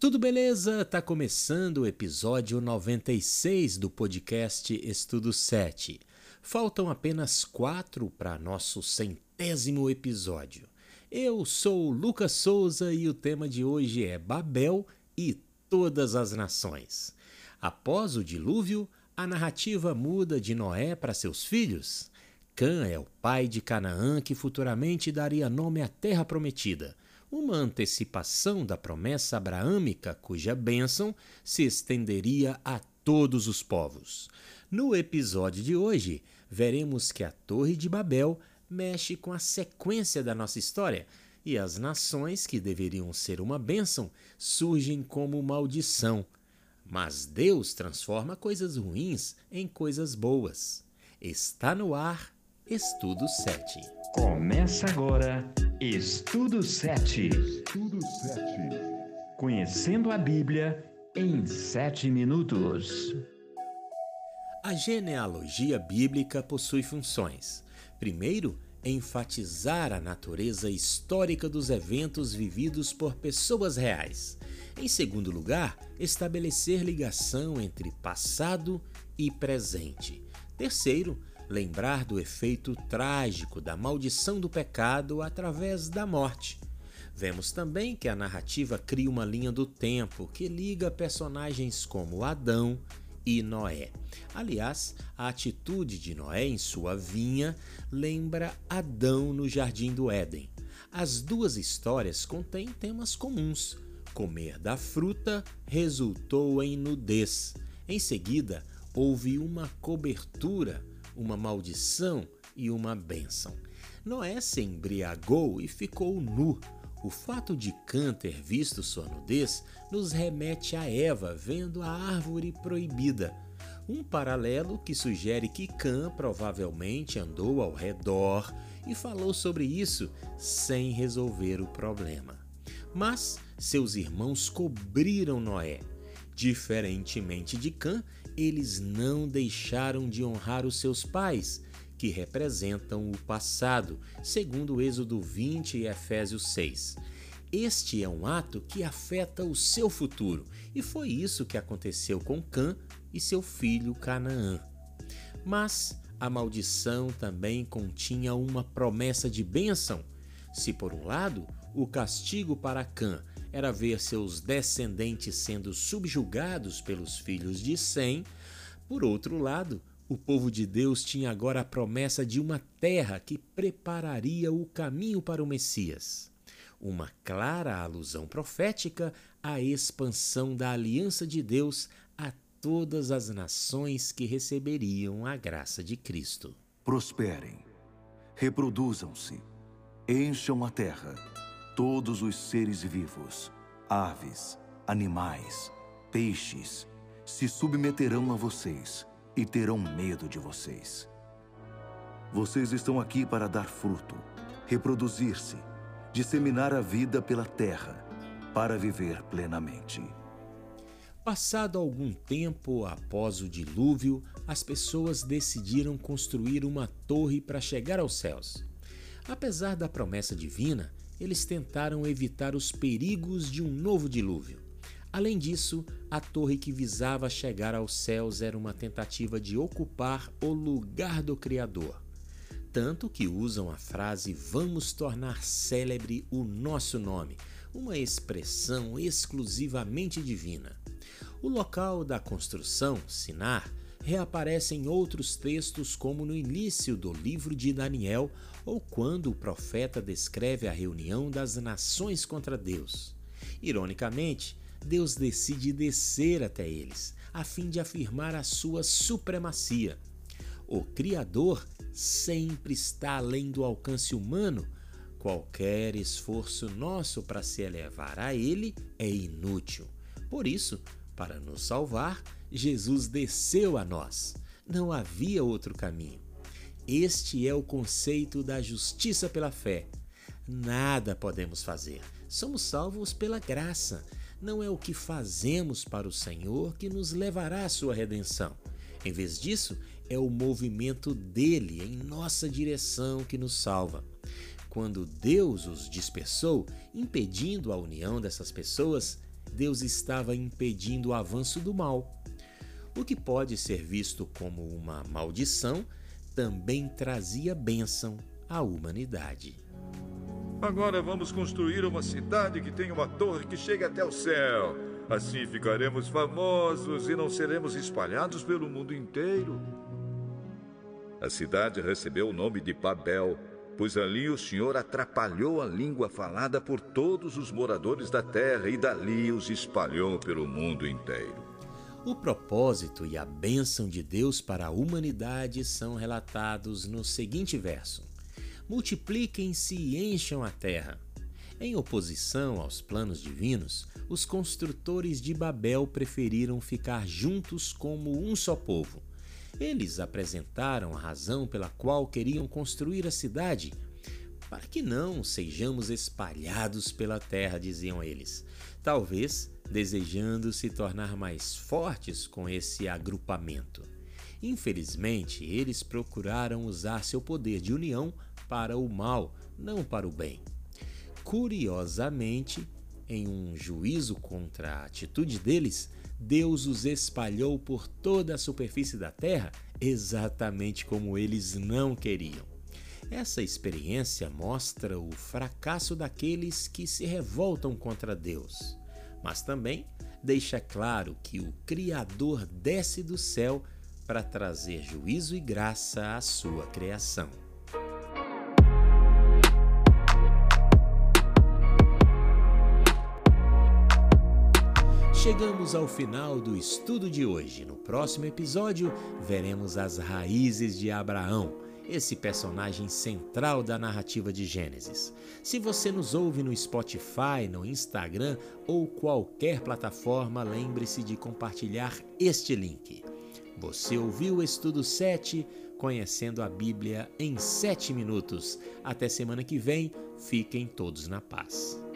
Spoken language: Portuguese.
Tudo beleza? Tá começando o episódio 96 do podcast Estudo 7. Faltam apenas quatro para nosso centésimo episódio. Eu sou Lucas Souza e o tema de hoje é Babel e todas as nações. Após o dilúvio, a narrativa muda de Noé para seus filhos. Cã é o pai de Canaã que futuramente daria nome à terra prometida uma antecipação da promessa abraâmica cuja bênção se estenderia a todos os povos. No episódio de hoje, veremos que a Torre de Babel mexe com a sequência da nossa história e as nações que deveriam ser uma bênção surgem como maldição. Mas Deus transforma coisas ruins em coisas boas. Está no ar Estudo 7. Começa agora Estudo 7. Estudo 7. Conhecendo a Bíblia em 7 minutos. A genealogia bíblica possui funções. Primeiro, enfatizar a natureza histórica dos eventos vividos por pessoas reais. Em segundo lugar, estabelecer ligação entre passado e presente. Terceiro, lembrar do efeito trágico da maldição do pecado através da morte. Vemos também que a narrativa cria uma linha do tempo que liga personagens como Adão e Noé. Aliás, a atitude de Noé em sua vinha lembra Adão no jardim do Éden. As duas histórias contêm temas comuns. Comer da fruta resultou em nudez. Em seguida, houve uma cobertura uma maldição e uma bênção. Noé se embriagou e ficou nu. O fato de Cã ter visto sua nudez nos remete a Eva vendo a árvore proibida. Um paralelo que sugere que Cã provavelmente andou ao redor e falou sobre isso sem resolver o problema. Mas seus irmãos cobriram Noé. Diferentemente de Cã, eles não deixaram de honrar os seus pais, que representam o passado, segundo Êxodo 20 e Efésios 6. Este é um ato que afeta o seu futuro, e foi isso que aconteceu com Cã e seu filho Canaã. Mas a maldição também continha uma promessa de bênção. Se por um lado o castigo para Cã era ver seus descendentes sendo subjugados pelos filhos de Sem. Por outro lado, o povo de Deus tinha agora a promessa de uma terra que prepararia o caminho para o Messias. Uma clara alusão profética à expansão da aliança de Deus a todas as nações que receberiam a graça de Cristo. Prosperem, reproduzam-se, encham a terra todos os seres vivos, aves, animais, peixes, se submeterão a vocês e terão medo de vocês. Vocês estão aqui para dar fruto, reproduzir-se, disseminar a vida pela terra, para viver plenamente. Passado algum tempo após o dilúvio, as pessoas decidiram construir uma torre para chegar aos céus. Apesar da promessa divina, eles tentaram evitar os perigos de um novo dilúvio. Além disso, a torre que visava chegar aos céus era uma tentativa de ocupar o lugar do Criador. Tanto que usam a frase Vamos tornar célebre o nosso nome, uma expressão exclusivamente divina. O local da construção, Sinar, reaparece em outros textos, como no início do livro de Daniel ou quando o profeta descreve a reunião das nações contra Deus. Ironicamente, Deus decide descer até eles, a fim de afirmar a sua supremacia. O Criador sempre está além do alcance humano. Qualquer esforço nosso para se elevar a Ele é inútil. Por isso, para nos salvar, Jesus desceu a nós. Não havia outro caminho. Este é o conceito da justiça pela fé. Nada podemos fazer. Somos salvos pela graça. Não é o que fazemos para o Senhor que nos levará à sua redenção. Em vez disso, é o movimento dele em nossa direção que nos salva. Quando Deus os dispersou, impedindo a união dessas pessoas, Deus estava impedindo o avanço do mal. O que pode ser visto como uma maldição também trazia bênção à humanidade. Agora vamos construir uma cidade que tenha uma torre que chegue até o céu. Assim ficaremos famosos e não seremos espalhados pelo mundo inteiro. A cidade recebeu o nome de Babel, pois ali o Senhor atrapalhou a língua falada por todos os moradores da terra e dali os espalhou pelo mundo inteiro. O propósito e a bênção de Deus para a humanidade são relatados no seguinte verso: Multipliquem-se e encham a terra. Em oposição aos planos divinos, os construtores de Babel preferiram ficar juntos como um só povo. Eles apresentaram a razão pela qual queriam construir a cidade. Para que não sejamos espalhados pela terra, diziam eles. Talvez desejando se tornar mais fortes com esse agrupamento. Infelizmente, eles procuraram usar seu poder de união para o mal, não para o bem. Curiosamente, em um juízo contra a atitude deles, Deus os espalhou por toda a superfície da terra exatamente como eles não queriam. Essa experiência mostra o fracasso daqueles que se revoltam contra Deus, mas também deixa claro que o Criador desce do céu para trazer juízo e graça à sua criação. Chegamos ao final do estudo de hoje. No próximo episódio, veremos as raízes de Abraão, esse personagem central da narrativa de Gênesis. Se você nos ouve no Spotify, no Instagram ou qualquer plataforma, lembre-se de compartilhar este link. Você ouviu o estudo 7, conhecendo a Bíblia em 7 minutos. Até semana que vem, fiquem todos na paz.